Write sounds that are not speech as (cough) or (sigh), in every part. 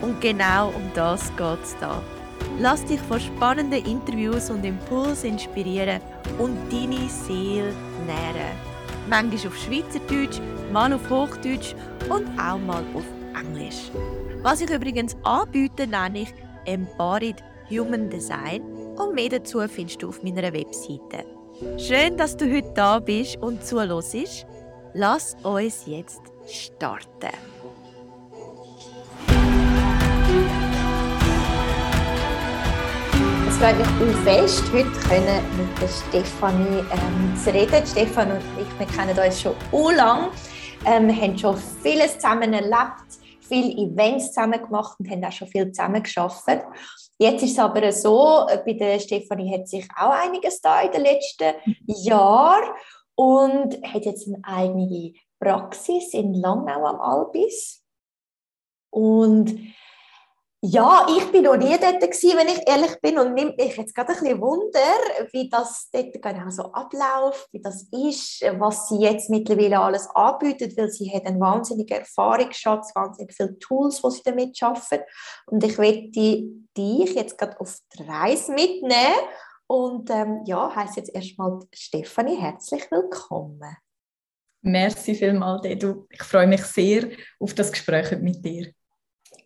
Und genau um das geht es da. Lass dich von spannenden Interviews und Impulsen inspirieren und deine Seele nähren. Manchmal auf Schweizerdeutsch, mal auf Hochdeutsch und auch mal auf Englisch. Was ich übrigens anbiete, nenne ich Embodied Human Design und mehr dazu findest du auf meiner Webseite. Schön, dass du heute da bist und zuhörst. Lass uns jetzt starten. Freue mich auch fest, heute mit der Stefanie ähm, zu reden. Stefan und ich, wir kennen uns schon so lange. Ähm, haben schon vieles zusammen erlebt, viele Events zusammen gemacht und haben auch schon viel zusammen geschafft. Jetzt ist es aber so, äh, bei der Stefanie hat sich auch einiges da in den letzten Jahren und hat jetzt eine eigene Praxis in Langnau am Albis. Und ja, ich bin noch nie dort gewesen, wenn ich ehrlich bin und nimmt mich jetzt gerade ein bisschen Wunder, wie das dort genau so abläuft, wie das ist, was sie jetzt mittlerweile alles anbietet, weil sie hat einen wahnsinnigen Erfahrungsschatz, wahnsinnig viele Tools, die sie damit schaffen und ich möchte dich jetzt gerade auf die Reise mitnehmen und ähm, ja, heiße jetzt erstmal Stefanie herzlich willkommen. Merci vielmals, Edu. Ich freue mich sehr auf das Gespräch mit dir.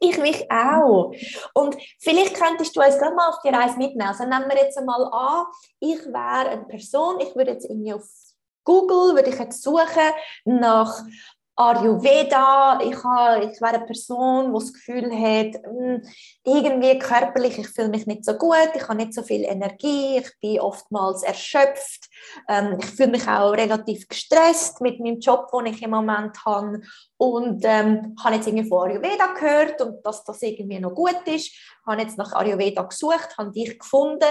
Ich mich auch. Und vielleicht könntest du uns gerade mal auf die Reise mitnehmen. Also nehmen wir jetzt einmal an, ich wäre eine Person, ich würde jetzt irgendwie auf Google, würde ich jetzt suchen nach Ayurveda, ich, habe, ich wäre eine Person, die das Gefühl hat, hm, irgendwie körperlich, ich fühle mich nicht so gut, ich habe nicht so viel Energie, ich bin oftmals erschöpft, ähm, ich fühle mich auch relativ gestresst mit meinem Job, den ich im Moment habe und ähm, habe jetzt irgendwie von Ayurveda gehört und dass das irgendwie noch gut ist, habe jetzt nach Ayurveda gesucht, habe dich gefunden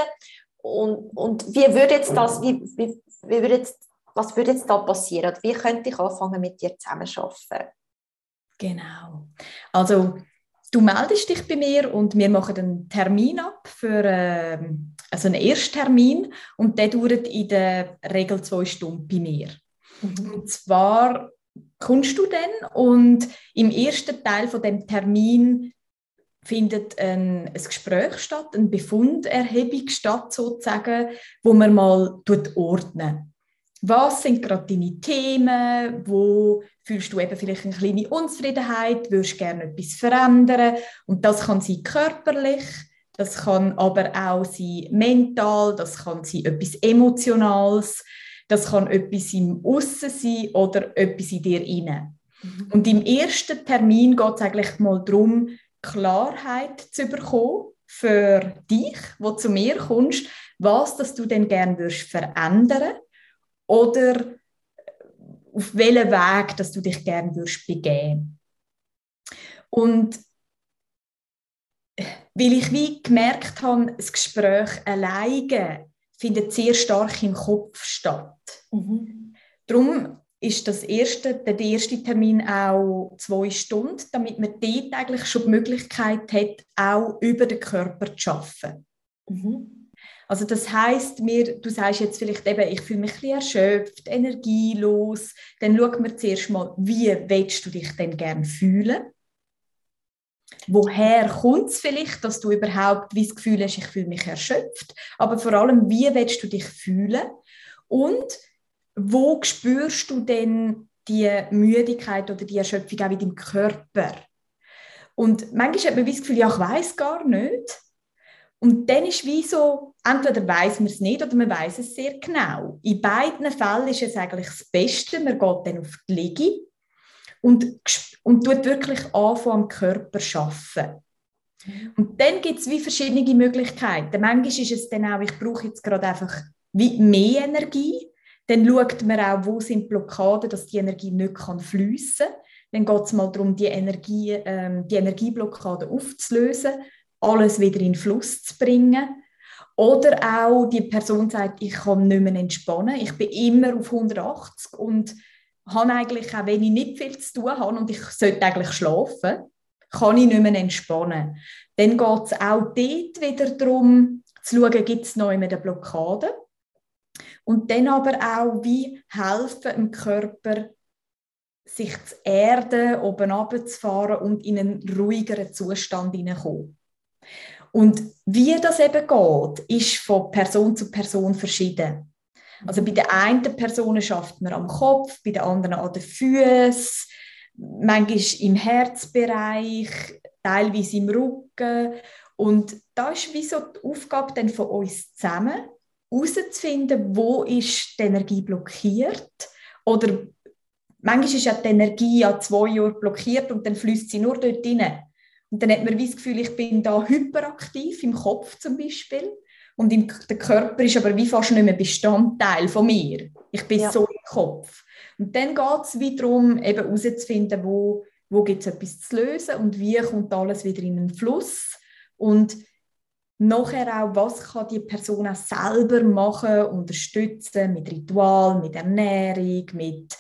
und, und wie würde jetzt das, wie, wie, wie würde jetzt was würde jetzt da passieren? Wie könnte ich anfangen, mit dir zusammenzuarbeiten? Genau. Also, du meldest dich bei mir und wir machen einen Termin ab für äh, also einen Ersttermin und der dauert in der Regel zwei Stunden bei mir. Mhm. Und zwar kommst du dann und im ersten Teil von dem Termin findet ein, ein Gespräch statt, eine Befunderhebung statt sozusagen, wo man mal ordnen was sind gerade deine Themen, wo fühlst du eben vielleicht eine kleine Unzufriedenheit, würdest gerne etwas verändern und das kann sein körperlich, das kann aber auch sein mental, das kann sein etwas Emotionales, das kann etwas im Aussen sein oder etwas in dir inne. Mhm. Und im ersten Termin geht es eigentlich mal darum, Klarheit zu bekommen für dich, wo zu mir kommst, was das du denn gerne würdest verändern oder auf welchen Weg, dass du dich gerne würdest begeben. Und weil ich wie gemerkt habe, das Gespräch alleine findet sehr stark im Kopf statt. Mhm. Darum ist das erste, der erste Termin auch zwei Stunden, damit man dort eigentlich schon die Möglichkeit hat, auch über den Körper zu arbeiten. Mhm. Also das heißt mir, du sagst jetzt vielleicht eben, ich fühle mich ein bisschen erschöpft, energielos. Dann schauen wir zuerst mal, wie willst du dich denn gerne fühlen? Woher kommt es vielleicht, dass du überhaupt wie das Gefühl hast, ich fühle mich erschöpft? Aber vor allem, wie willst du dich fühlen? Und wo spürst du denn die Müdigkeit oder die Erschöpfung auch in deinem Körper? Und manchmal hat man das Gefühl, ja, ich weiß gar nicht. Und dann ist wie so, entweder weiß man es nicht oder man weiß es sehr genau. In beiden Fällen ist es eigentlich das Beste, man geht dann auf die Liege und, und tut wirklich anfangen am Körper zu arbeiten. Und dann gibt es wie verschiedene Möglichkeiten. Manchmal ist es dann auch, ich brauche jetzt gerade einfach wie mehr Energie. Dann schaut man auch, wo sind Blockaden, dass die Energie nicht fließen kann. Dann geht es mal darum, die, Energie, ähm, die Energieblockade aufzulösen alles wieder in Fluss zu bringen. Oder auch die Person sagt, ich kann nicht mehr entspannen, ich bin immer auf 180 und habe eigentlich auch, wenn ich nicht viel zu tun habe und ich sollte eigentlich schlafen, kann ich nicht mehr entspannen. Dann geht es auch dort wieder darum, zu schauen, gibt es noch eine Blockade. Und dann aber auch, wie helfen dem Körper, sich zu erden, oben runterzufahren und in einen ruhigeren Zustand hineinkommen. Und wie das eben geht, ist von Person zu Person verschieden. Also bei der einen Person schafft man am Kopf, bei der anderen an den Füßen, manchmal im Herzbereich, teilweise im Rücken. Und da ist wie so die Aufgabe dann von uns zusammen, herauszufinden, wo ist die Energie blockiert oder manchmal ist ja die Energie an zwei Jahren blockiert und dann fließt sie nur dort rein. Und dann hat man das Gefühl, ich bin da hyperaktiv, im Kopf zum Beispiel. Und im, der Körper ist aber wie fast nicht mehr Bestandteil von mir. Ich bin ja. so im Kopf. Und dann geht es wiederum, eben herauszufinden, wo, wo gibt es etwas zu lösen und wie kommt alles wieder in den Fluss. Und nachher auch, was kann die Person auch selber machen, unterstützen mit Ritual, mit Ernährung, mit,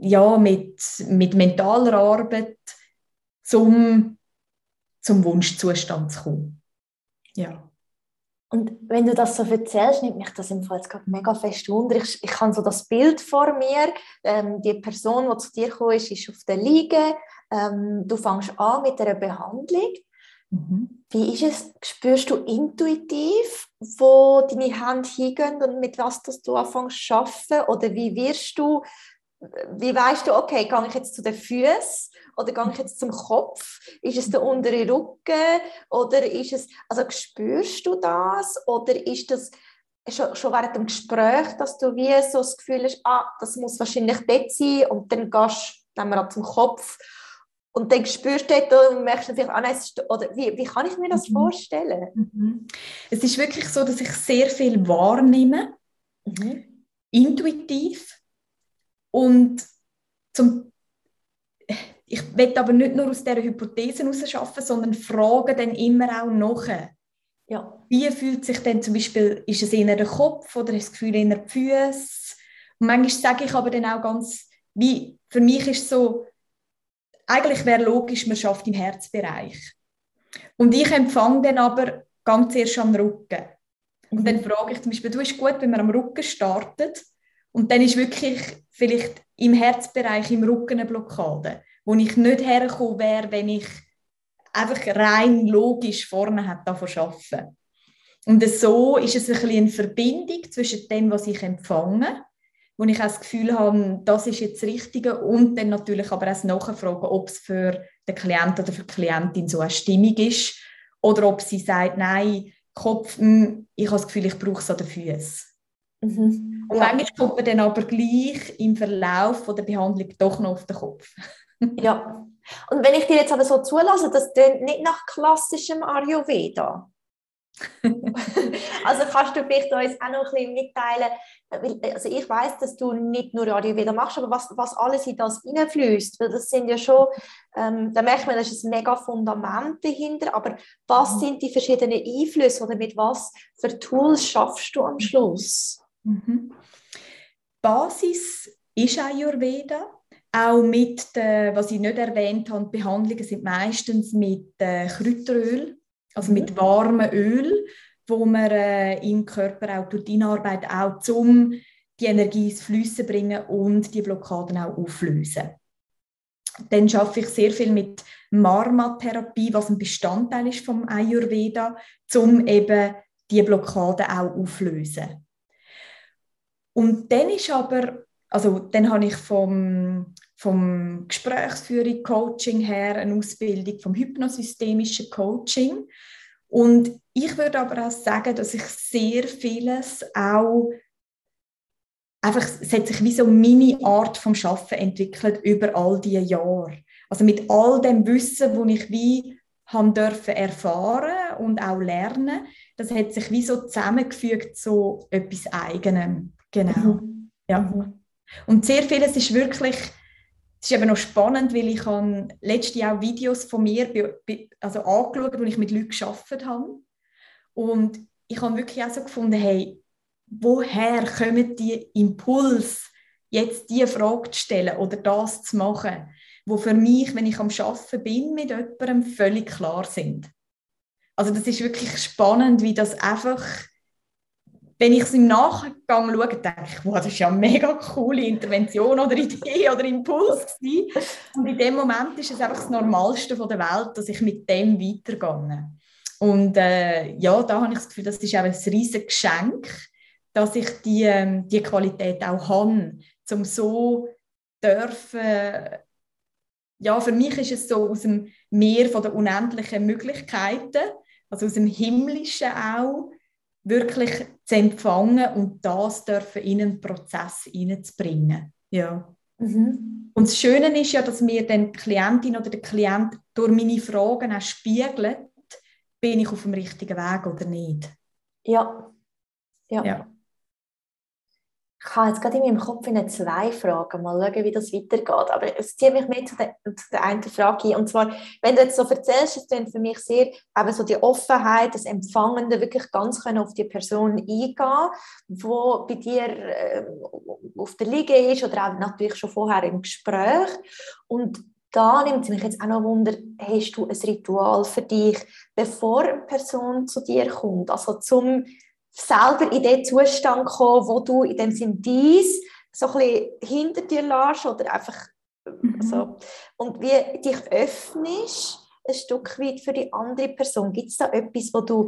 ja, mit, mit mentaler Arbeit zum, zum Wunschzustand zu kommen. Ja. Und wenn du das so erzählst, nimmt mich das im Fall jetzt gerade mega fest wunder. Ich, ich habe so das Bild vor mir. Ähm, die Person, die zu dir gekommen ist, ist auf der Liege. Ähm, du fängst an mit einer Behandlung. Mhm. Wie ist es? Spürst du intuitiv, wo deine Hände hingehen und mit was das du anfängst zu arbeiten? Oder wie wirst du wie weißt du, okay, gehe ich jetzt zu den Füßen oder gehe ich jetzt zum Kopf? Ist es der untere Rücken oder ist es, also spürst du das oder ist das schon, schon während dem Gespräch, dass du wie so das Gefühl hast, ah, das muss wahrscheinlich dort sein und dann gehst du dann zum Kopf und dann spürst du dort und merkst natürlich, ah, nein, ist, oder wie, wie kann ich mir das mhm. vorstellen? Mhm. Es ist wirklich so, dass ich sehr viel wahrnehme, mhm. intuitiv und zum, ich will aber nicht nur aus dieser Hypothese heraus arbeiten, sondern frage dann immer auch nachher. Ja. Wie fühlt sich denn zum Beispiel, ist es eher der Kopf oder ist das Gefühl eher die Füße? Und manchmal sage ich aber dann auch ganz, wie, für mich ist es so, eigentlich wäre logisch, man schafft im Herzbereich. Und ich empfange dann aber ganz erst am Rücken. Und mhm. dann frage ich zum Beispiel, du ist gut, wenn man am Rücken startet und dann ist wirklich vielleicht im Herzbereich, im Rücken eine Blockade, wo ich nicht hergekommen wäre, wenn ich einfach rein logisch vorne hätte davon arbeiten. Und so ist es ein bisschen eine Verbindung zwischen dem, was ich empfange, wo ich auch das Gefühl habe, das ist jetzt das Richtige und dann natürlich aber auch nachfragen, ob es für den Klienten oder für die Klientin so eine Stimmung ist oder ob sie sagt, nein, Kopf, hm, ich habe das Gefühl, ich brauche es an den Füßen. Mhm. Und ja. manchmal kommt man dann aber gleich im Verlauf der Behandlung doch noch auf den Kopf. (laughs) ja. Und wenn ich dir jetzt aber so zulasse, das klingt nicht nach klassischem Ayurveda. (laughs) also kannst du vielleicht uns auch noch ein bisschen mitteilen, also ich weiß, dass du nicht nur Ayurveda machst, aber was, was alles in das hineinfließt, weil das sind ja schon, ähm, da merkt man, das ist ein mega Fundament dahinter, aber was mhm. sind die verschiedenen Einflüsse oder mit was für Tools schaffst du am Schluss? Mhm. Basis ist Ayurveda. Auch mit, den, was ich nicht erwähnt habe, die Behandlungen sind meistens mit äh, Kräuteröl, also mit mhm. warmem Öl, wo man äh, im Körper auch durch Arbeit auch zum die Energie ins Flüssen bringen und die Blockaden auch auflösen. Dann schaffe ich sehr viel mit Marma-Therapie, was ein Bestandteil ist vom Ayurveda, um eben die Blockaden auch auflösen. Und dann ist aber, also dann habe ich vom, vom Gesprächsführung, Coaching her eine Ausbildung vom hypnosystemischen Coaching. Und ich würde aber auch sagen, dass ich sehr vieles auch einfach, es hat sich wie so meine Art vom Schaffen entwickelt über all diese Jahre. Also mit all dem Wissen, das ich wie haben dürfen erfahren und auch lernen, das hat sich wie so zusammengefügt zu etwas Eigenem. Genau. Mhm. Ja. Und sehr vieles ist wirklich, es ist eben noch spannend, weil ich habe letztes Jahr auch Videos von mir also angeschaut, wo ich mit Leuten gearbeitet habe. Und ich habe wirklich auch so gefunden, hey, woher kommen die Impulse, jetzt diese Frage zu stellen oder das zu machen, wo für mich, wenn ich am Arbeiten bin mit jemandem, völlig klar sind. Also das ist wirklich spannend, wie das einfach wenn ich es im Nachgang schaue, denke ich, wow, das ist ja eine mega coole Intervention oder Idee oder Impuls gewesen. Und in dem Moment ist es einfach das Normalste der Welt, dass ich mit dem weitergehe. Und äh, ja, da habe ich das Gefühl, das ist auch ein riesiges Geschenk, dass ich die, ähm, die Qualität auch habe, um so dürfen, ja, für mich ist es so aus dem Meer von der unendlichen Möglichkeiten, also aus dem Himmlischen auch, wirklich zu empfangen und das dürfen in einen Prozess hineinzubringen. Ja. Mhm. Und das Schöne ist ja, dass mir dann die Klientin oder der Klient durch meine Fragen auch spiegelt, bin ich auf dem richtigen Weg oder nicht. Ja. Ja. ja habe jetzt gerade in meinem Kopf in zwei Fragen, mal schauen, wie das weitergeht. Aber es zieht mich mehr zu der, zu der einen Frage ein. Und zwar, wenn du jetzt so erzählst, ist dann für mich sehr eben so die Offenheit, das Empfangende, wirklich ganz können auf die Person eingehen, wo bei dir äh, auf der Liege ist oder auch natürlich schon vorher im Gespräch. Und da nimmt es mich jetzt auch noch Wunder, hast du ein Ritual für dich, bevor eine Person zu dir kommt? Also zum selber in den Zustand kommen, wo du in dem Sinn dies so ein bisschen hinter dir lässt oder einfach mhm. so. Und wie dich öffnest, ein Stück weit für die andere Person. Gibt es da etwas, wo du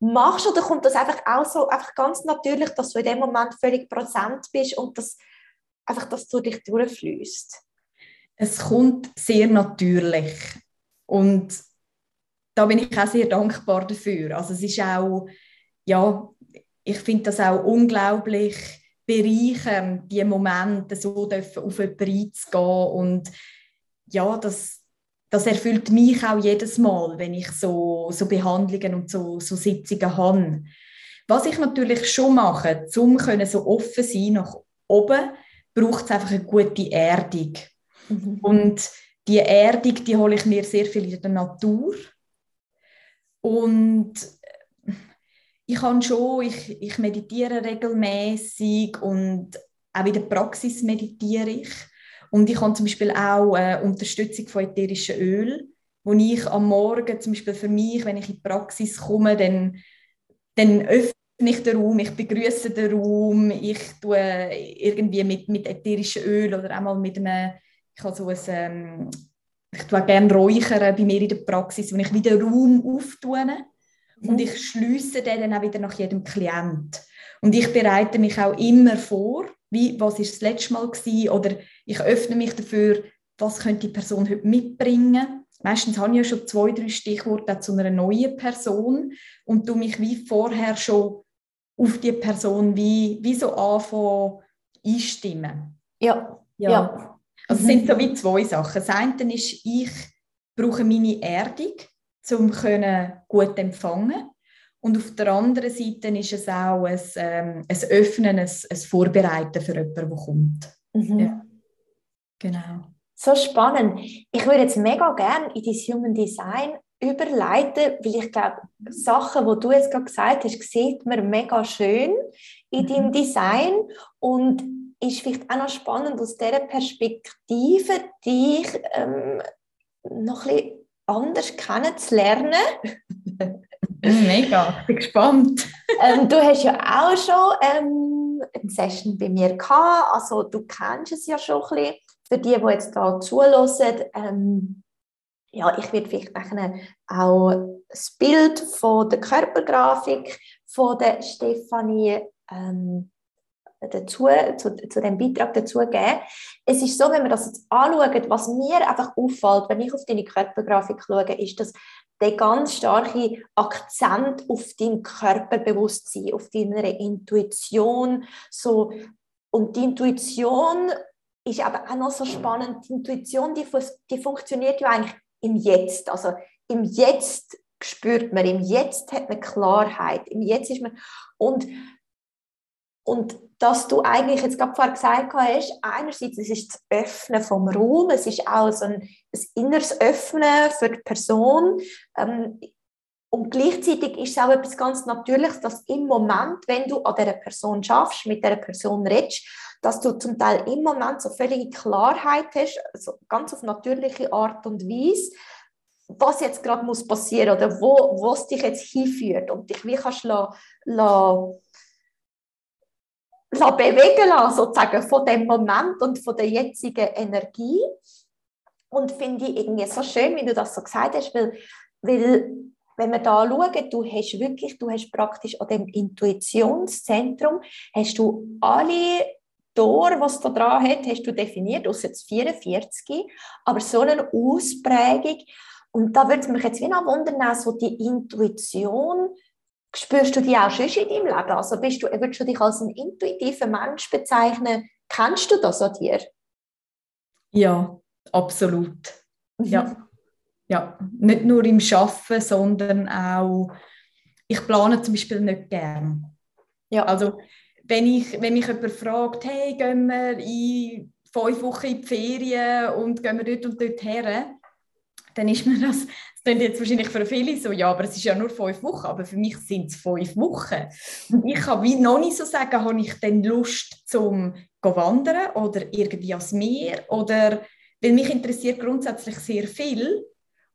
machst oder kommt das einfach auch so einfach ganz natürlich, dass du in dem Moment völlig präsent bist und das einfach, dass du dich durchfließt? Es kommt sehr natürlich und da bin ich auch sehr dankbar dafür. Also es ist auch ja, ich finde das auch unglaublich bereichernd, diese Momente so dürfen auf jemanden einzugehen und ja, das, das erfüllt mich auch jedes Mal, wenn ich so, so Behandlungen und so, so Sitzungen habe. Was ich natürlich schon mache, um so offen sein nach oben, braucht es einfach eine gute Erdung. Mhm. Und die Erdung, die hole ich mir sehr viel in der Natur. Und ich kann schon, ich, ich meditiere regelmäßig und auch in der Praxis meditiere ich. Und ich habe zum Beispiel auch äh, Unterstützung von ätherischen Öl, wo ich am Morgen zum Beispiel für mich, wenn ich in die Praxis komme, dann, dann öffne ich den Raum, ich begrüße den Raum, ich tue irgendwie mit, mit ätherischen Öl oder einmal mit einem, ich habe so ein, ähm, ich tue gerne räuchern bei mir in der Praxis, wo ich wieder Raum auftue und ich schließe den dann auch wieder nach jedem Klient. Und ich bereite mich auch immer vor, wie, was ist das letzte Mal gewesen, oder ich öffne mich dafür, was könnte die Person heute mitbringen. Meistens habe ich ja schon zwei, drei Stichworte zu einer neuen Person und du mich wie vorher schon auf die Person wie, wie so anfangen einstimmen. Ja. ja. ja. Also es sind so wie zwei Sachen. Das eine ist, ich brauche meine Erdung um gut empfangen und auf der anderen Seite ist es auch ein, ähm, ein Öffnen, ein, ein Vorbereiten für jemanden, der kommt. Mhm. Ja. Genau. So spannend. Ich würde jetzt mega gerne in das Human Design überleiten, weil ich glaube, Sachen, die du jetzt gerade gesagt hast, sieht man mega schön in mhm. deinem Design und ist vielleicht auch noch spannend aus dieser Perspektive, dich ähm, noch ein bisschen anders kennenzulernen. Mega, (laughs) ich bin gespannt. ähm, du hast ja auch schon ähm, eine Session bei mir gehabt, also du kennst es ja schon ein bisschen. Für die, die jetzt hier zuhören, ähm, ja, ich werde vielleicht nachher auch das Bild von der Körpergrafik von der Stefanie ähm, dazu, zu, zu dem Beitrag dazu geben. Es ist so, wenn wir das jetzt anschauen, was mir einfach auffällt, wenn ich auf deine Körpergrafik schaue, ist, dass der ganz starke Akzent auf dein Körperbewusstsein, auf deine Intuition, so und die Intuition ist aber auch noch so spannend. Die Intuition, die, die funktioniert ja eigentlich im Jetzt. Also im Jetzt spürt man, im Jetzt hat man Klarheit, im Jetzt ist man und Und dass du eigentlich jetzt gerade vorher gesagt hast, einerseits es ist das Öffnen vom Raum, es ist auch so ein, ein inneres Öffnen für die Person. Ähm, und gleichzeitig ist es auch etwas ganz Natürliches, dass im Moment, wenn du an dieser Person schaffst, mit dieser Person redest, dass du zum Teil im Moment so völlige Klarheit hast, also ganz auf natürliche Art und Weise, was jetzt gerade muss passieren oder wo, wo es dich jetzt hinführt und dich wie kannst la, la, la bewegen lassen, sozusagen von dem Moment und von der jetzigen Energie. Und finde ich irgendwie so schön, wie du das so gesagt hast, weil, weil wenn wir da schauen, du hast wirklich, du hast praktisch an dem Intuitionszentrum, hast du alle Tor, was da dran hat, hast du definiert, aus jetzt 44, aber so eine Ausprägung. Und da würde es mich jetzt wie noch wundern, so die Intuition, spürst du die auch schon in deinem Leben? Also bist du, würdest du dich als ein intuitiver Mensch bezeichnen? Kennst du das an dir? Ja, absolut. Mhm. Ja. ja, nicht nur im Schaffen, sondern auch, ich plane zum Beispiel nicht gern. Ja. Also wenn, ich, wenn mich jemand fragt, hey, gehen wir in fünf Wochen in die Ferien und gehen wir dort und dort her, dann ist mir das, das klingt jetzt wahrscheinlich für viele so, ja, aber es ist ja nur fünf Wochen, aber für mich sind es fünf Wochen. Und ich kann wie noch nicht so sagen, habe ich dann Lust zum wandern oder irgendwie ans Meer oder, weil mich interessiert grundsätzlich sehr viel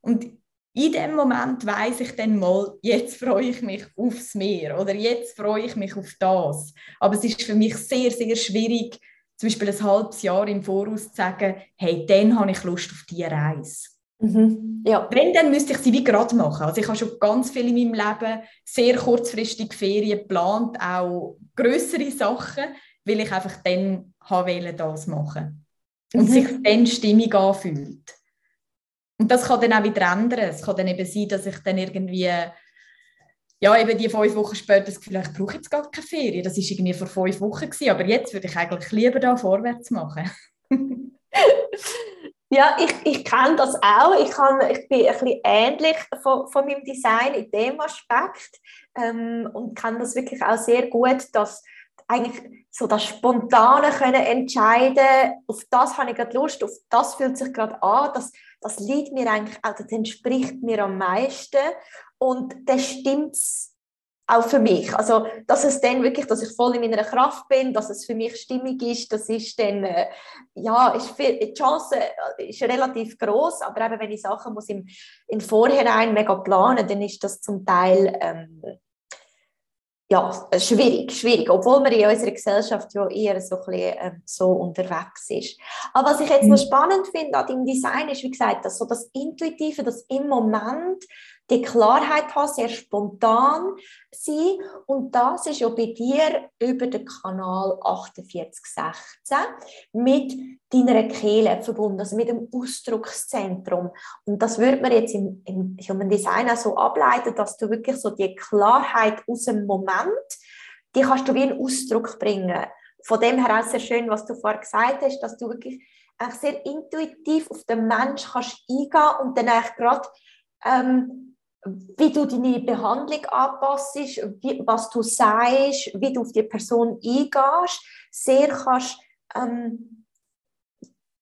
und in dem Moment weiß ich dann mal, jetzt freue ich mich aufs Meer oder jetzt freue ich mich auf das. Aber es ist für mich sehr, sehr schwierig, zum Beispiel ein halbes Jahr im Voraus zu sagen, hey, dann habe ich Lust auf diese Reise. Mhm. Ja. Wenn, dann müsste ich sie wie gerade machen. Also ich habe schon ganz viel in meinem Leben sehr kurzfristig Ferien geplant, auch größere Sachen, weil ich einfach dann habe das machen und mhm. sich dann stimmig anfühlt. Und das kann dann auch wieder ändern. Es kann dann eben sein, dass ich dann irgendwie, ja, eben die fünf Wochen später das Gefühl ich brauche jetzt gar keine Ferien. Das war irgendwie vor fünf Wochen, gewesen, aber jetzt würde ich eigentlich lieber da vorwärts machen. (laughs) ja, ich, ich kenne das auch. Ich, kann, ich bin ein bisschen ähnlich von, von meinem Design in dem Aspekt ähm, und kann das wirklich auch sehr gut, dass eigentlich so das Spontane können entscheiden, auf das habe ich gerade Lust, auf das fühlt sich gerade an, das, das liegt mir eigentlich, also das entspricht mir am meisten und das stimmt auch für mich. Also, dass es dann wirklich, dass ich voll in meiner Kraft bin, dass es für mich stimmig ist, das ist dann, äh, ja, ist viel, die Chance äh, ist relativ groß, aber eben, wenn ich Sachen muss im, im Vorhinein mega planen, dann ist das zum Teil ähm, ja, schwierig, schwierig, obwohl man in unserer Gesellschaft ja eher so, ein bisschen, äh, so unterwegs ist. Aber was ich jetzt noch mhm. spannend finde an deinem Design ist, wie gesagt, dass so das Intuitive, das im Moment die Klarheit haben, sehr spontan sein. Und das ist ja bei dir über den Kanal 4816 mit deiner Kehle verbunden, also mit dem Ausdruckszentrum. Und das würde man jetzt im, im Human Design auch so ableiten, dass du wirklich so die Klarheit aus dem Moment, die kannst du wie einen Ausdruck bringen. Von dem her auch sehr schön, was du vorher gesagt hast, dass du wirklich sehr intuitiv auf den Mensch kannst eingehen und dann eigentlich gerade ähm, wie du deine Behandlung anpasst, was du sagst, wie du auf die Person eingehst, sehr kannst, ähm,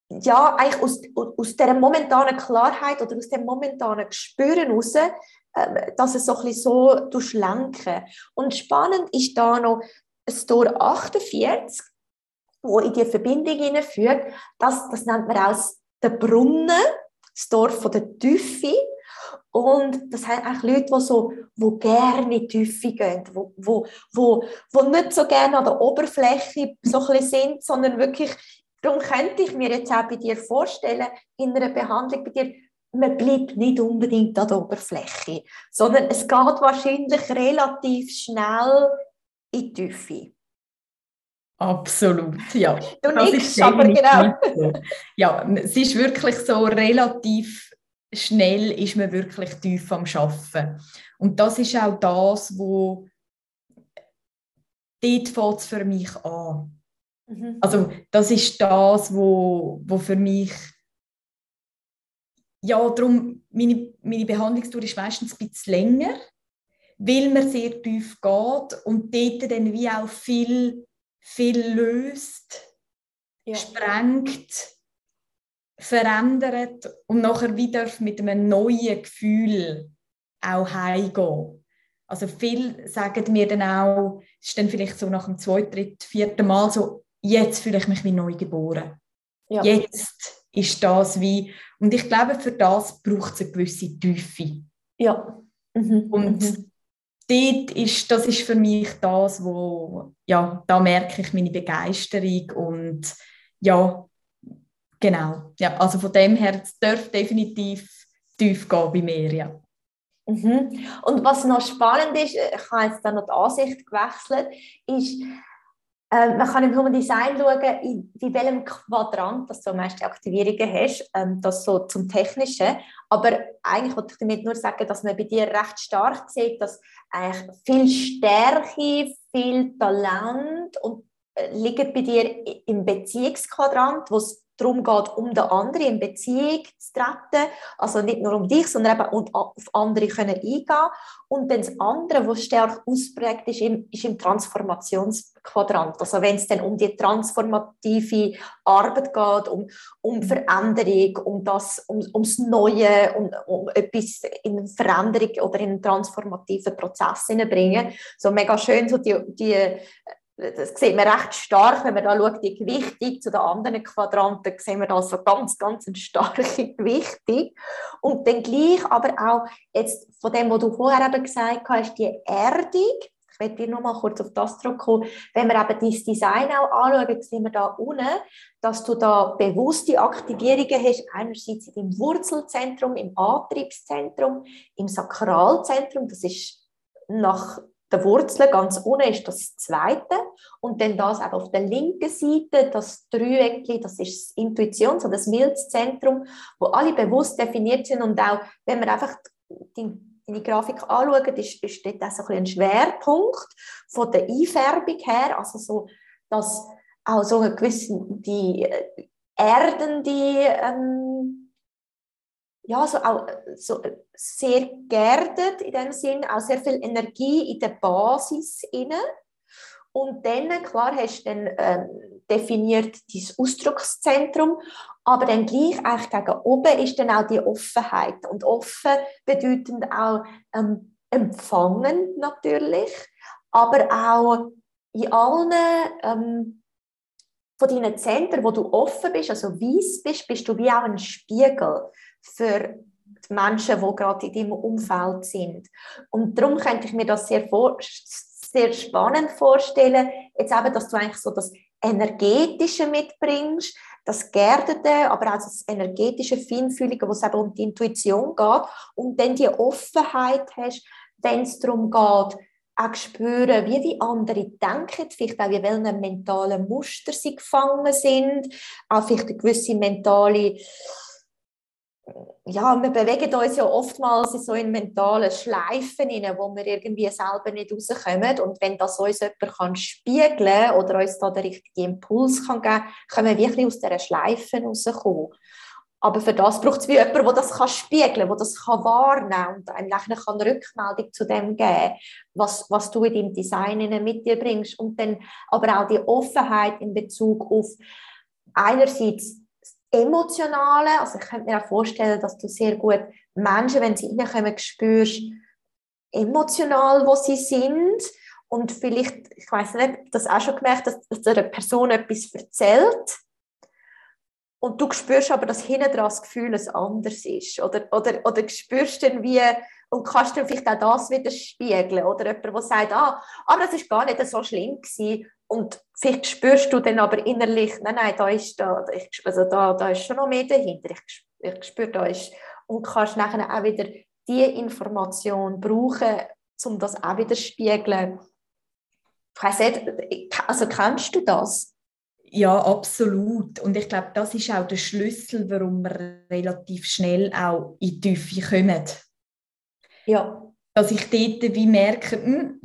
ja, eigentlich aus, aus dieser momentanen Klarheit oder aus dem momentanen Gespüren heraus, äh, dass es so ein bisschen so durchlenken. Und spannend ist da noch das Tor 48, wo in die Verbindung hineinführt, das, das nennt man auch den Brunnen, das Dorf der Tiefe. Und das haben auch Leute, die, so, die gerne in die Tiefe gehen, die, die, die, die nicht so gerne an der Oberfläche so ein sind, sondern wirklich, darum könnte ich mir jetzt auch bei dir vorstellen, in einer Behandlung bei dir, man bleibt nicht unbedingt an der Oberfläche, sondern es geht wahrscheinlich relativ schnell in die Tiefe. Absolut, ja. Du nichts, aber genau. So. Ja, es ist wirklich so relativ schnell ist man wirklich tief am Schaffen. Und das ist auch das, wo dort fängt es für mich an. Mhm. Also das ist das, wo, wo für mich ja, darum, meine, meine Behandlungstour ist meistens ein bisschen länger, weil man sehr tief geht und dort dann wie auch viel viel löst, ja. sprengt, verändert und nachher wieder mit einem neuen Gefühl auch heimgehen. Also viele sagen mir dann auch, es ist dann vielleicht so nach dem zweiten, dritten, vierten Mal so, jetzt fühle ich mich wie neu geboren. Ja. Jetzt ist das wie, und ich glaube, für das braucht es eine gewisse Tiefe. Ja. Mhm. Und mhm. dort ist, das ist für mich das, wo, ja, da merke ich meine Begeisterung und ja, genau. Ja, also von dem her, es darf definitiv tief gehen bei mir, ja. Mhm. Und was noch spannend ist, ich habe jetzt dann noch die Ansicht gewechselt, ist, äh, man kann im Human Design schauen, in, in welchem Quadrant dass du am meisten Aktivierungen hast, ähm, das so zum Technischen. Aber eigentlich wollte ich damit nur sagen, dass man bei dir recht stark sieht, dass eigentlich viel Stärke, viel Talent und äh, liegt bei dir im Beziehungsquadrant, wo es darum geht, um den anderen in Beziehung zu treten. Also nicht nur um dich, sondern eben auf andere können eingehen Und dann das andere, was stark ausprägt ist, ist im Transformationsquadrant. Also wenn es dann um die transformative Arbeit geht, um, um Veränderung, um das, um, ums Neue, um, um etwas in Veränderung oder in einen transformativen Prozess hineinbringen. So mega schön, so die, die das sieht man recht stark, wenn man da schaut, die Gewichtung zu den anderen Quadranten, sehen wir da so ganz, ganz eine starke (laughs) Gewichtung. Und dann gleich aber auch jetzt von dem, was du vorher eben gesagt hast, die Erdung, ich werde dir noch mal kurz auf das zurückkommen, wenn wir eben dein Design auch anschauen, sehen wir da unten, dass du da bewusste Aktivierungen hast, einerseits im Wurzelzentrum, im Antriebszentrum, im Sakralzentrum, das ist nach der Wurzel ganz unten ist das zweite und dann das auch auf der linken Seite, das Dreieck, das ist das Intuition, so das Milzzentrum, wo alle bewusst definiert sind und auch, wenn man einfach die, die Grafik anschaut, ist, ist dort auch so ein, ein Schwerpunkt von der Einfärbung her, also so, dass auch so eine gewisse, die äh, erdende ähm, ja, so auch so sehr geerdet in dem Sinn, auch sehr viel Energie in der Basis inne. Und dann, klar, hast du dann ähm, definiert dein Ausdruckszentrum, aber dann gleich eigentlich gegen oben ist dann auch die Offenheit. Und offen bedeutet auch ähm, empfangen natürlich, aber auch in allen ähm, von deinen Zentren, wo du offen bist, also weiß bist, bist du wie auch ein Spiegel für die Menschen, die gerade in deinem Umfeld sind. Und darum könnte ich mir das sehr, vor, sehr spannend vorstellen, jetzt eben, dass du eigentlich so das Energetische mitbringst, das Gerdete, aber auch das energetische Feinfühlige, wo es eben um die Intuition geht und dann die Offenheit hast, wenn es darum geht, auch spüren, wie die anderen denken, vielleicht auch in welchen mentalen Muster sie gefangen sind, auch vielleicht eine gewisse mentale ja, wir bewegen uns ja oftmals in so in mentalen Schleifen rein, wo wir irgendwie selber nicht rauskommen. Und wenn das uns jemand kann spiegeln oder uns da den richtigen Impuls kann geben kann, können wir wirklich aus dieser Schleife rauskommen. Aber für das braucht es wie jemanden, der das kann spiegeln kann, der das kann wahrnehmen kann und einem kann Rückmeldung zu dem geben, was, was du in deinem Design mit dir bringst. Und dann aber auch die Offenheit in Bezug auf einerseits Emotionale. Also ich könnte mir auch vorstellen, dass du sehr gut Menschen, wenn sie reinkommen, spürst, emotional, wo sie sind. Und vielleicht, ich weiß nicht, das auch schon gemerkt, dass, dass eine Person etwas erzählt. Und du spürst aber, dass hinten dran das Gefühl ein anders ist. Oder, oder, oder spürst dann wie, und kannst dann vielleicht auch das wieder spiegeln. Oder jemand, der sagt, ah, aber das ist gar nicht so schlimm gewesen. Und vielleicht spürst du dann aber innerlich, nein, nein, da ist, da, ich, also da, da ist schon noch mehr dahinter. Ich, ich spüre, da ist, und kannst nachher auch wieder diese Information brauchen, um das auch wieder zu spiegeln. Ich weiss nicht, also kennst du das? Ja, absolut. Und ich glaube, das ist auch der Schlüssel, warum wir relativ schnell auch in die Tiefe kommen. Ja dass ich dort wie merke, hm,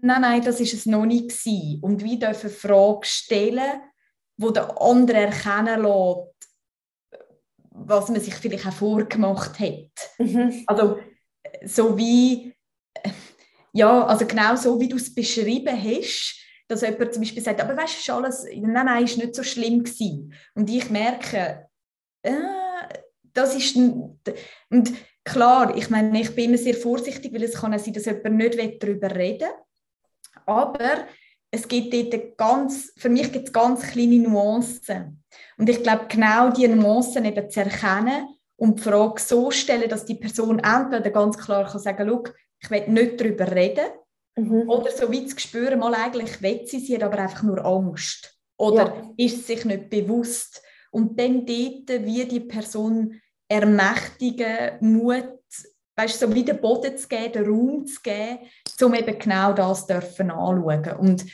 nein, nein, das ist es noch nicht gewesen. Und wie dürfen Fragen stellen, wo der andere erkennen lässt, was man sich vielleicht auch vorgemacht hat. Mhm. Also so wie, ja, also genau so, wie du es beschrieben hast, dass jemand zum Beispiel sagt, aber weißt du, ist alles, nein, nein, ist nicht so schlimm gewesen. Und ich merke, äh, das ist, und klar, ich meine, ich bin immer sehr vorsichtig, weil es kann sein, dass jemand nicht darüber reden will. Aber es gibt dort ganz, für mich gibt es ganz kleine Nuancen. Und ich glaube, genau diese Nuancen eben zu erkennen und die Frage so stellen, dass die Person entweder ganz klar kann sagen kann, ich will nicht darüber reden, mhm. oder so wie zu spüren, mal eigentlich will sie, sie hat aber einfach nur Angst. Oder ja. ist sich nicht bewusst. Und dann dort wie die Person ermächtigen, Mut, weißt, so wie den Boden zu geben, den Raum zu geben, um eben genau das dürfen anschauen. Und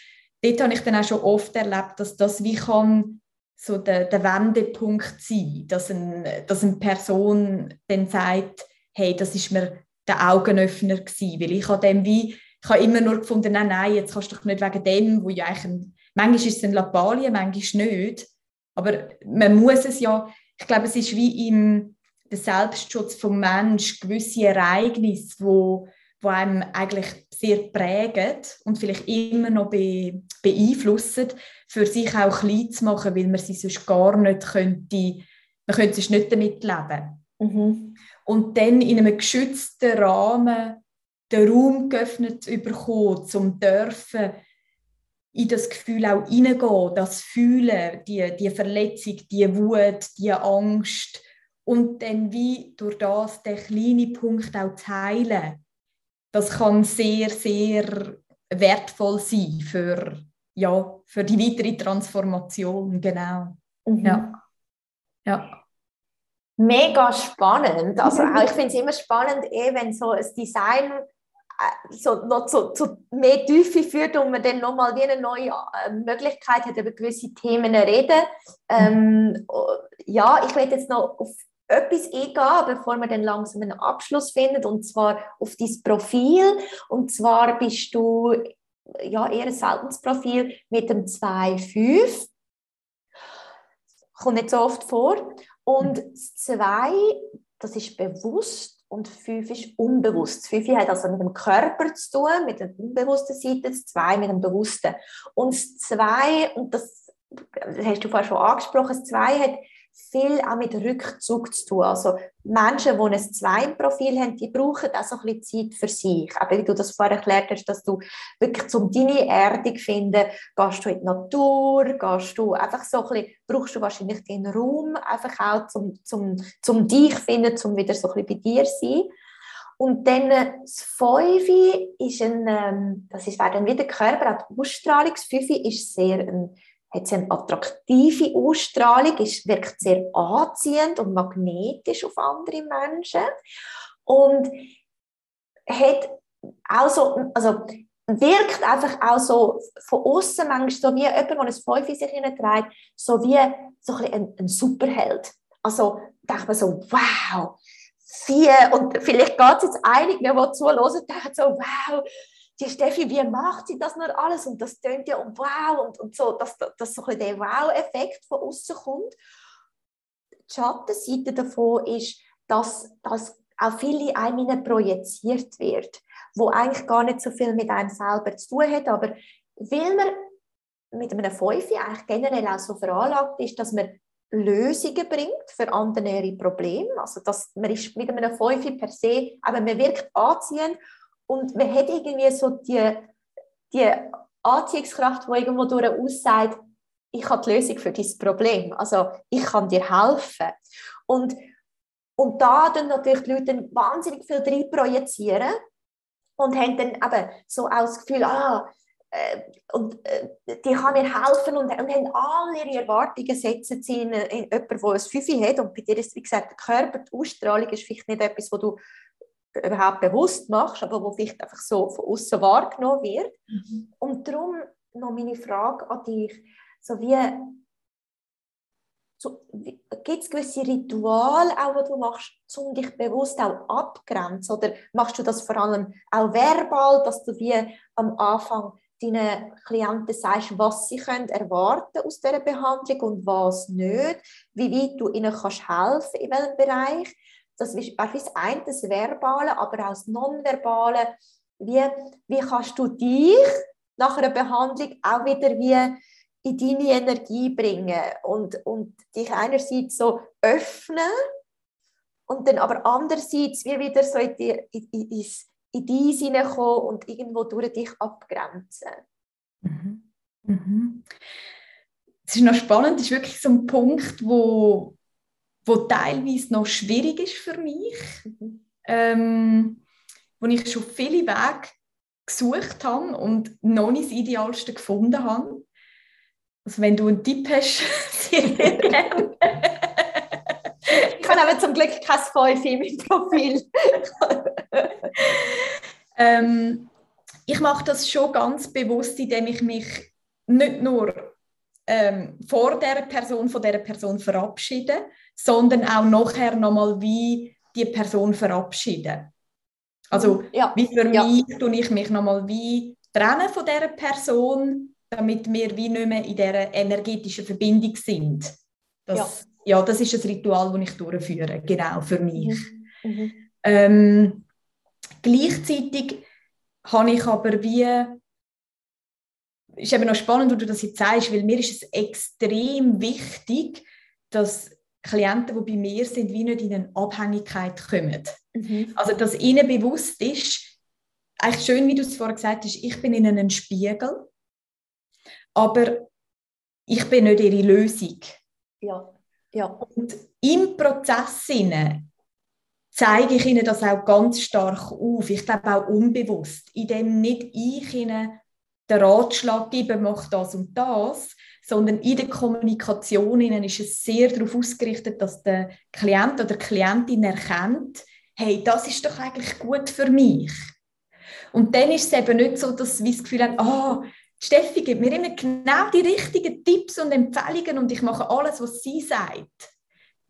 dort habe ich dann auch schon oft erlebt, dass das wie kann so der, der Wendepunkt sein, dass, ein, dass eine Person dann sagt, hey, das ist mir der Augenöffner gewesen, weil ich habe dem wie, ich habe immer nur gefunden, nein, nein, jetzt kannst du doch nicht wegen dem, wo ja eigentlich manchmal ist es ein Lappalien, manchmal nicht, aber man muss es ja, ich glaube, es ist wie im der Selbstschutz vom Mensch gewisse Ereignisse, wo, wo einem eigentlich sehr prägen und vielleicht immer noch be, beeinflussen, für sich auch klein zu machen, weil man sie sonst gar nicht könnte, man könnte sonst nicht damit leben. Mhm. Und dann in einem geschützten Rahmen den Raum geöffnet bekommen, zum dürfen in das Gefühl auch hineingehen, das Fühlen, die, die Verletzung, die Wut, die Angst, und dann wie durch das den kleinen Punkt auch zu heilen, das kann sehr, sehr wertvoll sein für, ja, für die weitere Transformation, genau. Mhm. Ja. ja. Mega spannend. Also auch, ich finde es immer spannend, eh, wenn so ein Design äh, so noch zu, zu, mehr Tiefe führt und man dann nochmal wie eine neue äh, Möglichkeit hat, über gewisse Themen zu reden. Ähm, ja, ich werde jetzt noch auf etwas eingehen, bevor wir dann langsam einen Abschluss finden, und zwar auf dein Profil. Und zwar bist du ja eher ein seltenes Profil mit dem 2,5. Kommt nicht so oft vor. Und das 2, das ist bewusst und 5 ist unbewusst. Das 5 hat also mit dem Körper zu tun, mit der unbewussten Seite, das 2 mit dem Bewussten. Und das 2, und das, das hast du vorher schon angesprochen, das 2 hat viel auch mit Rückzug zu tun. Also Menschen, die ein Zwei-Profil haben, die brauchen auch so ein bisschen Zeit für sich. Aber wie du das vorher erklärt hast, dass du wirklich zum deine Erdung finden, gehst du in die Natur, gehst du einfach so ein bisschen, brauchst du wahrscheinlich den Raum einfach auch zum, zum, zum dich finden, zum wieder so ein bisschen bei dir sein. Und dann äh, das Fünfe ist ein, ähm, das ist dann wieder Körper, auch die Ausstrahlung. Das Fünfe ist sehr ein hat sie eine attraktive Ausstrahlung, ist, wirkt sehr anziehend und magnetisch auf andere Menschen und hat auch so, also wirkt einfach auch so von außen manchmal so wie jemand, der ein Fünf in sich hineinträgt, so wie so ein, ein, ein Superheld. Also denkt man so, wow, vier, und vielleicht geht es jetzt einig, die zuhören, denken so, wow, die Steffi, wie macht sie das nur alles? Und das tönt ja um wow und, und so, dass, dass so ein der Wow-Effekt von außen kommt. Die Schattenseite davon ist, dass, dass auch viele einem projiziert wird, wo eigentlich gar nicht so viel mit einem selber zu tun hat, aber weil man mit einem Fünfe eigentlich generell auch so veranlagt ist, dass man Lösungen bringt für andere Probleme. Also dass man ist mit einem Fünfe per se, aber man wirkt anziehend und man hat irgendwie so die, die Anziehungskraft, die irgendwo durch aussagt, ich habe die Lösung für dieses Problem. Also ich kann dir helfen. Und, und da dann natürlich die Leute wahnsinnig viel drin projizieren und haben dann eben so auch das Gefühl, ah, äh, und äh, die kann mir helfen und, und haben alle ihre Erwartungen setzen sie in, in jemanden, der ein Fünfe hat und bei dir ist, wie gesagt, der Körper, die Ausstrahlung ist vielleicht nicht etwas, wo du überhaupt bewusst machst, aber wo vielleicht einfach so von außen wahrgenommen wird. Mhm. Und darum noch meine Frage an dich, so wie, so, gibt es gewisse Rituale, auch, die du machst, um dich bewusst auch abgrenzen? Oder machst du das vor allem auch verbal, dass du wie am Anfang deinen Klienten sagst, was sie können erwarten aus dieser Behandlung und was nicht, wie weit du ihnen kannst helfen in welchem Bereich? Das ist das eine, das Verbale, aber auch das Nonverbale. Wie, wie kannst du dich nach einer Behandlung auch wieder wie in deine Energie bringen und, und dich einerseits so öffnen und dann aber andererseits wie wieder so in, die, in, in, in die hineinkommen und irgendwo durch dich abgrenzen. Mhm. Mhm. Es ist noch spannend, es ist wirklich so ein Punkt, wo, wo teilweise noch schwierig ist für mich, mhm. ähm, wo ich schon viele Wege gesucht habe und noch nicht das Idealste gefunden habe. Also wenn du einen Tipp hast, (laughs) Ich habe aber zum Glück kein Feuer im Profil. ähm, ich mache das schon ganz bewusst, indem ich mich nicht nur ähm, vor der Person von der Person verabschiede, sondern auch nachher nochmal wie die Person verabschiede. Also ja. wie für ja. mich tue ich mich nochmal wie trennen von der Person, damit wir wie nicht mehr in dieser energetischen Verbindung sind. Das, ja ja, das ist ein Ritual, das ich durchführe, genau, für mich. Mhm. Mhm. Ähm, gleichzeitig habe ich aber wie, ist eben noch spannend, wo du das jetzt sagst, weil mir ist es extrem wichtig, dass Klienten, die bei mir sind, wie nicht in eine Abhängigkeit kommen. Mhm. Also, dass ihnen bewusst ist, eigentlich schön, wie du es vorher gesagt hast, ich bin ihnen ein Spiegel, aber ich bin nicht ihre Lösung. Ja. Ja. Und im Prozess zeige ich ihnen das auch ganz stark auf. Ich glaube auch unbewusst, indem nicht ich ihnen den Ratschlag gebe, mach das und das, sondern in der Kommunikation ist es sehr darauf ausgerichtet, dass der Klient oder die Klientin erkennt, hey, das ist doch eigentlich gut für mich. Und dann ist es eben nicht so, dass sie das Gefühl haben, ah, Steffi gibt mir immer genau die richtigen Tipps und Empfehlungen und ich mache alles, was sie sagt.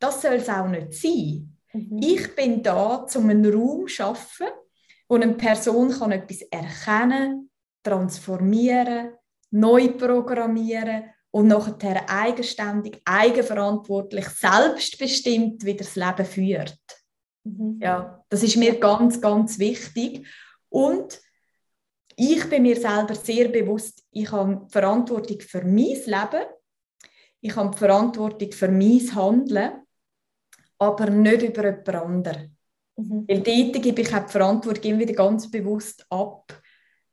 Das soll es auch nicht sein. Mhm. Ich bin da, um einen Raum zu schaffen, wo eine Person kann etwas erkennen, transformieren, neu programmieren und nachher eigenständig, eigenverantwortlich, selbstbestimmt wieder das Leben führt. Mhm. Ja, das ist mir ganz, ganz wichtig. Und ich bin mir selber sehr bewusst, ich habe die Verantwortung für mein Leben, ich habe die Verantwortung für mein Handeln, aber nicht über jemand anderen. Mhm. Weil dort gebe ich auch die Verantwortung immer wieder ganz bewusst ab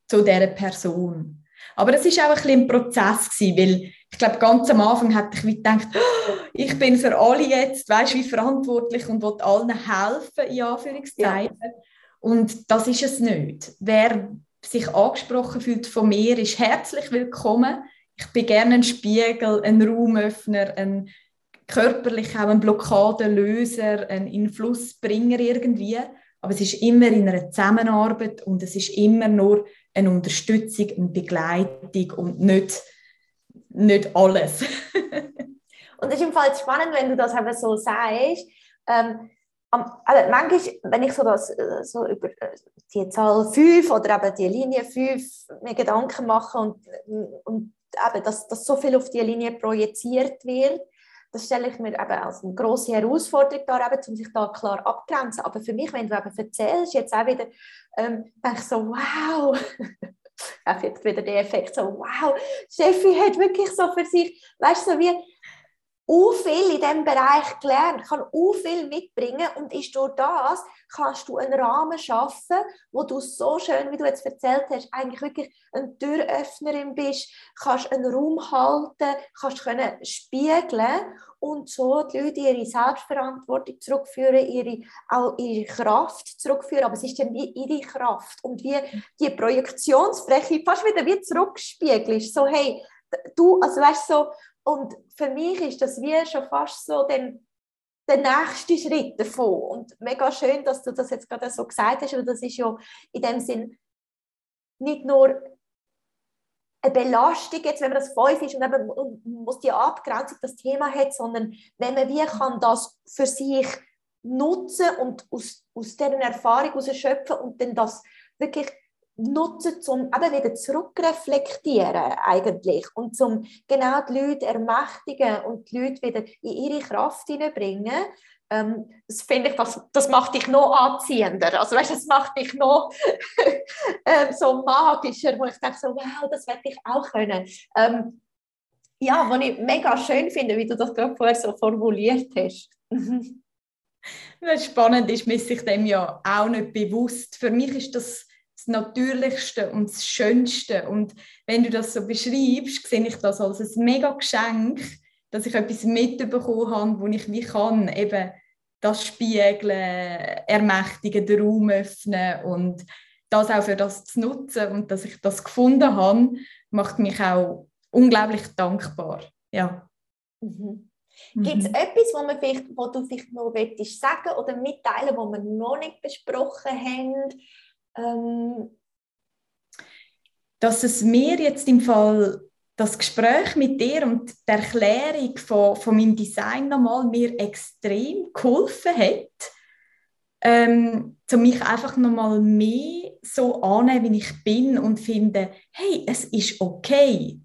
zu dieser Person. Aber es war auch ein, bisschen ein Prozess, gewesen, weil ich glaube, ganz am Anfang hatte ich gedacht, oh, ich bin für alle jetzt, weißt wie verantwortlich und will allen helfen, in Anführungszeichen. Ja. Und das ist es nicht. Wer sich angesprochen fühlt von mir, ist herzlich willkommen. Ich bin gerne ein Spiegel, ein Raumöffner, ein körperlich auch ein Blockadenlöser, ein Influssbringer irgendwie. Aber es ist immer in einer Zusammenarbeit und es ist immer nur eine Unterstützung, eine Begleitung und nicht, nicht alles. (laughs) und es ist im Fall spannend, wenn du das eben so sagst. Ähm, also manchmal, wenn ich so, das, so über äh, die Zahl 5 oder eben die Linie 5 mir Gedanken mache und, und eben, dass, dass so viel auf die Linie projiziert wird, das stelle ich mir eben als eine grosse Herausforderung dar, eben, um sich da klar abgrenzen. Aber für mich, wenn du eben erzählst, jetzt auch wieder, ähm, denke ich so, wow, (laughs) auch jetzt wieder der Effekt, so wow, Steffi hat wirklich so für sich, weißt du, so wie viel in diesem Bereich gelernt, kann u viel mitbringen und ist durch das kannst du einen Rahmen schaffen, wo du so schön, wie du jetzt erzählt hast, eigentlich wirklich eine Türöffnerin bist, kannst einen Raum halten, kannst können spiegeln und so die Leute ihre Selbstverantwortung zurückführen, ihre, auch ihre Kraft zurückführen, aber es ist dann wie ihre Kraft. Und wie die Projektionsfläche fast wieder wie zurückspiegelst, so hey, du, also weißt so, und für mich ist das wie schon fast so den, der nächste Schritt davon. Und mega schön, dass du das jetzt gerade so gesagt hast, weil das ist ja in dem Sinn nicht nur eine Belastung, jetzt, wenn man das fünf ist und eben muss die Abgrenzung das Thema hat, sondern wenn man wie kann das für sich nutzen und aus, aus dieser Erfahrung heraus schöpfen und dann das wirklich nutzen, um eben wieder zurückreflektieren eigentlich und um genau die Leute ermächtigen und die Leute wieder in ihre Kraft hineinbringen, ähm, das finde ich, das, das macht dich noch anziehender. Also weißt, das macht dich noch (laughs) ähm, so magischer, wo ich denke so, wow, das werde ich auch können. Ähm, ja, was ich mega schön finde, wie du das gerade vorher so formuliert hast. Was (laughs) spannend ist, mir sich dem ja auch nicht bewusst. Für mich ist das das Natürlichste und das Schönste. Und wenn du das so beschreibst, sehe ich das als ein mega Geschenk, dass ich etwas mitbekommen habe, wo ich wie kann, eben das spiegeln, ermächtigen, den Raum öffnen und das auch für das zu nutzen und dass ich das gefunden habe, macht mich auch unglaublich dankbar. Ja. Mhm. Gibt es mhm. etwas, wo, man vielleicht, wo du vielleicht noch sagen oder mitteilen, wo wir noch nicht besprochen haben? Ähm Dass es mir jetzt im Fall das Gespräch mit dir und die Erklärung von, von meinem Design nochmal mir extrem geholfen hat, ähm, um mich einfach nochmal mehr so annehmen, wie ich bin und finde, hey, es ist okay.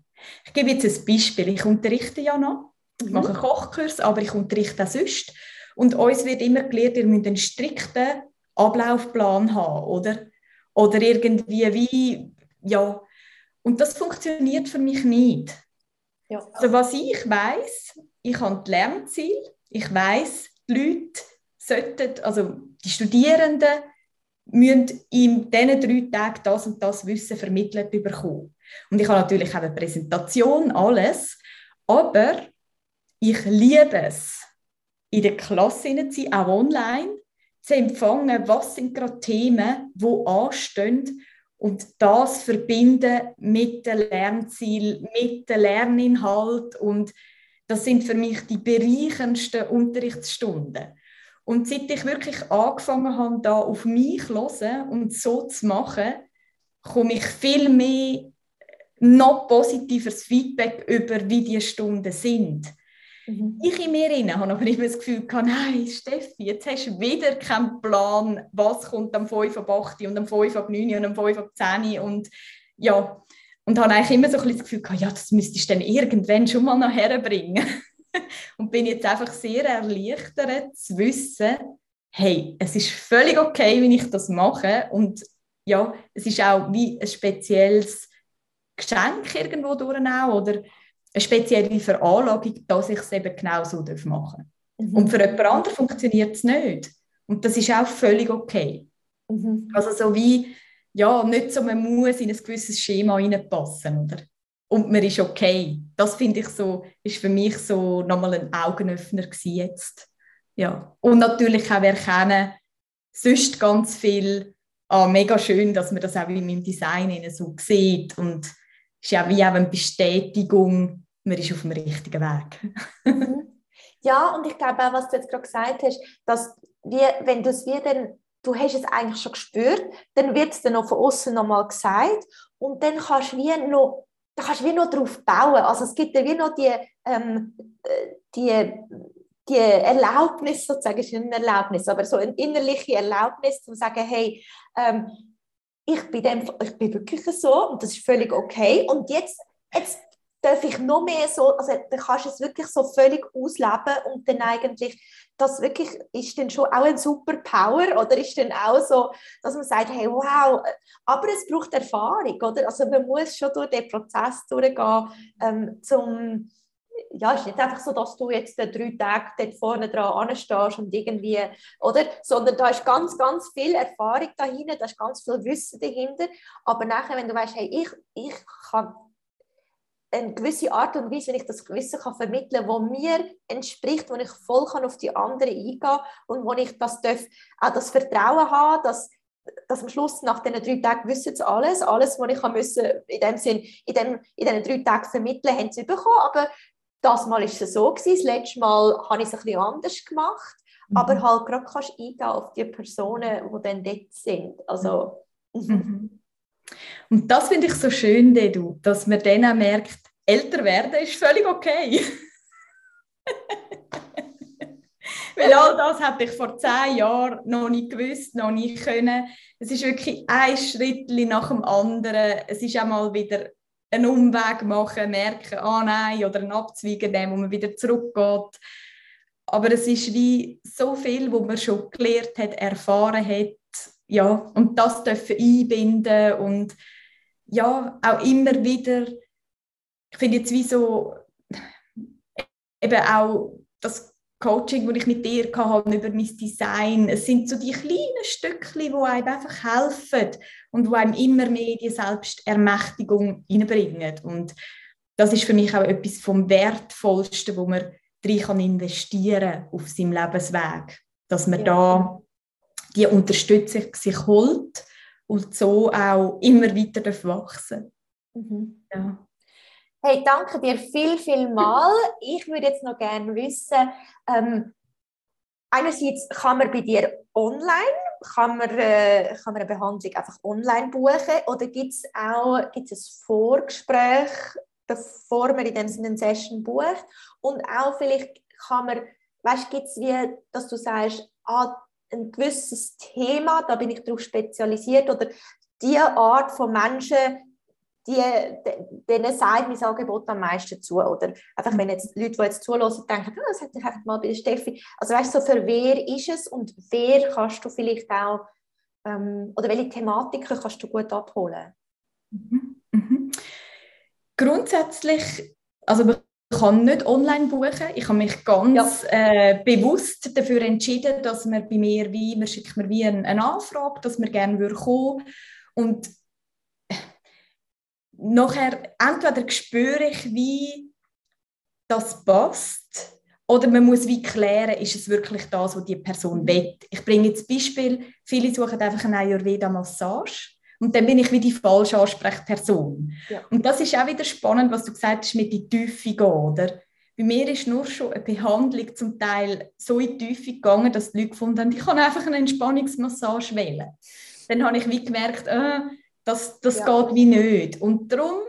Ich gebe jetzt ein Beispiel. Ich unterrichte ja noch, ich mhm. mache einen Kochkurs, aber ich unterrichte auch sonst. Und uns wird immer gelehrt, ihr müsst einen strikten Ablaufplan haben, oder? Oder irgendwie wie, ja, und das funktioniert für mich nicht. Ja. Also was ich weiß, ich habe die Lernziele, ich weiß, die Leute sollten, also die Studierenden müssen in diesen drei Tagen das und das Wissen vermittelt bekommen. Und ich habe natürlich auch eine Präsentation, alles, aber ich liebe es, in der Klasse zu sein, auch online, zu empfangen, was sind gerade Themen, die anstehen und das verbinden mit dem Lernziel, mit dem Lerninhalt und das sind für mich die bereichendsten Unterrichtsstunden. Und seit ich wirklich angefangen habe, da auf mich zu und so zu machen, komme ich viel mehr noch positiveres Feedback über, wie die Stunden sind. Mhm. Ich in mir rein habe aber immer das Gefühl, nein, Steffi, jetzt hast du wieder keinen Plan, was kommt am 5 ab 8 und am 5 ab 9 und am 5 ab 10 und ja, und habe eigentlich immer so ein das Gefühl, ja, das müsstest du dann irgendwann schon mal noch herbringen. (laughs) und bin jetzt einfach sehr erleichtert zu wissen, hey, es ist völlig okay, wenn ich das mache und ja, es ist auch wie ein spezielles Geschenk irgendwo durch auch, oder eine spezielle Veranlagung, dass ich es eben genau so machen darf. Mhm. Und für jemand anderen funktioniert es nicht. Und das ist auch völlig okay. Mhm. Also so wie, ja, nicht so, man muss in ein gewisses Schema reinpassen, oder? Und man ist okay. Das finde ich so, ist für mich so nochmal ein Augenöffner jetzt. Ja. Und natürlich auch erkennen, sonst ganz viel, ah, mega schön, dass man das auch in meinem Design so sieht und es ist ja wie auch eine Bestätigung, man ist auf dem richtigen Weg. Mhm. ja, und ich glaube auch, was du jetzt gerade gesagt hast, dass wir, wenn du es wieder, du hast es eigentlich schon gespürt, dann wird es dann noch von außen nochmal gesagt und dann kannst du wie noch, da kannst du wie noch drauf bauen. Also es gibt ja wie noch die, ähm, die, die Erlaubnis sozusagen, ist nicht eine Erlaubnis, aber so eine innerliche Erlaubnis, zu sagen, hey, ähm, ich bin, dem, ich bin wirklich so und das ist völlig okay und jetzt, jetzt darf ich noch mehr so, also dann kannst du es wirklich so völlig ausleben und dann eigentlich, das wirklich ist dann schon auch ein Superpower oder ist dann auch so, dass man sagt, hey, wow, aber es braucht Erfahrung, oder? Also man muss schon durch den Prozess durchgehen, ähm, zum, ja, es ist nicht einfach so, dass du jetzt drei Tage dort vorne dran anstehst und irgendwie, oder? Sondern da ist ganz, ganz viel Erfahrung dahinter, da ist ganz viel Wissen dahinter, aber nachher, wenn du weißt, hey, ich, ich kann eine gewisse Art und Weise, wenn ich das Wissen kann vermitteln kann, wo mir entspricht, wo ich voll kann auf die anderen eingehen kann und wo ich das darf, auch das Vertrauen habe, dass, dass am Schluss nach diesen drei Tagen wissen sie alles, alles, was ich müssen, in dem Sinn, in, dem, in diesen drei Tagen vermitteln, haben sie bekommen, aber das Mal ist es so gewesen, das letzte Mal habe ich es ein bisschen anders gemacht, mhm. aber halt gerade kannst du eingehen auf die Personen, die dann dort sind, also mhm. mhm. Und das finde ich so schön, Dedu, dass man dann auch merkt, älter werden ist völlig okay. (laughs) Weil all das hätte ich vor zehn Jahren noch nicht gewusst, noch nicht können. Es ist wirklich ein Schritt nach dem anderen. Es ist auch mal wieder einen Umweg machen, merken, ah nein, oder einen Abzweigen nehmen, wo man wieder zurückgeht. aber es ist wie so viel, wo man schon gelernt hat, erfahren hat, ja, und das dürfen einbinden und ja, auch immer wieder, ich finde jetzt wie so, eben auch das Coaching, das ich mit dir hatte, über mein Design, es sind so die kleinen Stückchen, die einem einfach helfen und die einem immer mehr die Selbstermächtigung reinbringen. Und das ist für mich auch etwas vom Wertvollsten, wo man drin kann investieren auf seinem Lebensweg. Dass man ja. da die Unterstützung sich holt und so auch immer weiter wachsen mhm. ja. Hey, danke dir viel, viel mal. Ich würde jetzt noch gerne wissen, ähm, einerseits kann man bei dir online, kann man, äh, kann man eine Behandlung einfach online buchen oder gibt es auch gibt's ein Vorgespräch, bevor man in dem Sinne eine Session bucht und auch vielleicht kann man, weißt gibt es wie, dass du sagst, ah, ein gewisses Thema, da bin ich darauf spezialisiert oder die Art von Menschen, die, denen sagt mein Angebot am meisten zu. Oder einfach, wenn jetzt Leute, die jetzt zulassen, denken, oh, das hätte ich einfach mal bei der Steffi. Also weißt du, so für wer ist es und wer kannst du vielleicht auch, ähm, oder welche Thematiken kannst du gut abholen? Mhm. Mhm. Grundsätzlich, also man kann nicht online buchen. Ich habe mich ganz ja. äh, bewusst dafür entschieden, dass man bei mir wie, man schickt mir wie eine, eine Anfrage, dass man gerne würde kommen und nachher entweder spüre ich, wie das passt, oder man muss wie klären, ist es wirklich das, was die Person mhm. will. Ich bringe jetzt Beispiel, viele suchen einfach eine Ayurveda-Massage und dann bin ich wie die falsche Ansprechperson. Ja. Und das ist auch wieder spannend, was du gesagt hast, mit die Tiefe gehen, oder? Bei mir ist nur schon eine Behandlung zum Teil so in die Tiefe gegangen, dass die Leute gefunden haben, ich kann einfach eine Entspannungsmassage wählen. Dann habe ich wie gemerkt, äh, das, das ja. geht wie nicht. Und darum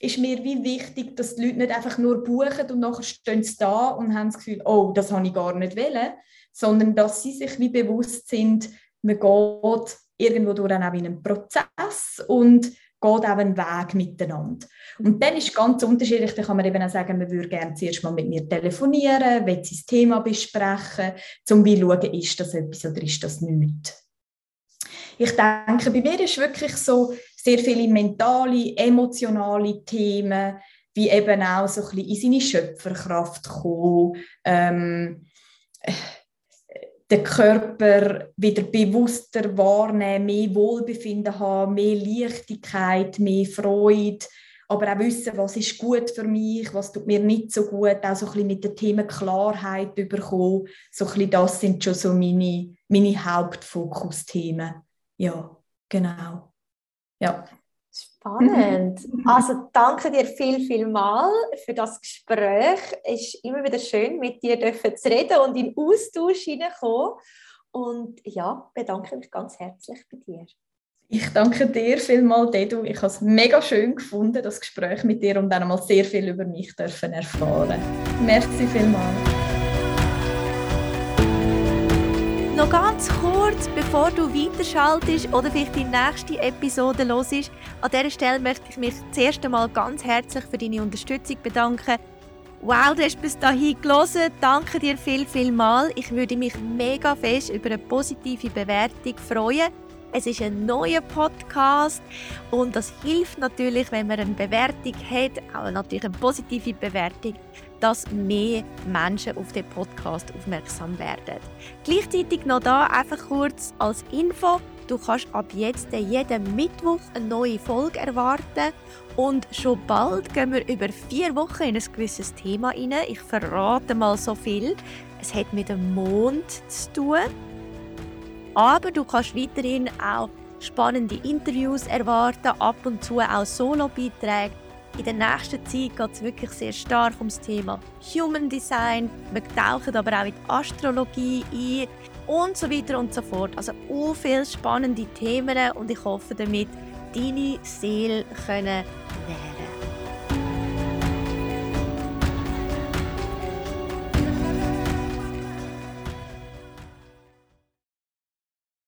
ist mir wie wichtig, dass die Leute nicht einfach nur buchen und nachher stehen sie da und haben das Gefühl, oh, das habe ich gar nicht wollen, sondern dass sie sich wie bewusst sind, man geht irgendwo durch auch in einen Prozess und geht auch einen Weg miteinander. Und dann ist ganz unterschiedlich, da kann man eben auch sagen, man würde gerne zuerst mal mit mir telefonieren, will das Thema besprechen, um zu schauen, ist das etwas oder ist das nichts. Ich denke, bei mir ist wirklich so sehr viele mentale, emotionale Themen, wie eben auch so ein bisschen in seine Schöpferkraft kommen, ähm, den Körper wieder bewusster wahrnehmen, mehr Wohlbefinden haben, mehr Leichtigkeit, mehr Freude, aber auch wissen, was ist gut für mich, was tut mir nicht so gut, auch so ein bisschen mit den Themen Klarheit bekommen. So ein bisschen das sind schon so meine, meine Hauptfokusthemen. Ja, genau. Ja. Spannend. Also danke dir viel, viel mal für das Gespräch. Es ist immer wieder schön, mit dir zu reden und in Austausch hineinkommen. Und ja, bedanke mich ganz herzlich bei dir. Ich danke dir vielmals, Dedu. Ich habe es mega schön gefunden, das Gespräch mit dir und dann einmal sehr viel über mich dürfen erfahren. Merci vielmals. Noch ganz kurz, bevor du weiterschaltest oder vielleicht die nächste Episode los ist, an dieser Stelle möchte ich mich zuerst einmal ganz herzlich für deine Unterstützung bedanken. Wow, du hast bis dahin gelesen. Danke dir viel, viel mal. Ich würde mich mega fest über eine positive Bewertung freuen. Es ist ein neuer Podcast und das hilft natürlich, wenn man eine Bewertung hat, auch natürlich eine positive Bewertung, dass mehr Menschen auf den Podcast aufmerksam werden. Gleichzeitig noch da einfach kurz als Info. Du kannst ab jetzt jeden Mittwoch eine neue Folge erwarten und schon bald gehen wir über vier Wochen in ein gewisses Thema rein. Ich verrate mal so viel. Es hat mit dem Mond zu tun. Aber du kannst weiterhin auch spannende Interviews erwarten, ab und zu auch Solo-Beiträge in der nächsten Zeit geht es wirklich sehr stark ums Thema Human Design. Wir tauchen aber auch in die Astrologie ein und so weiter und so fort. Also so viele spannende Themen und ich hoffe damit, deine Seele können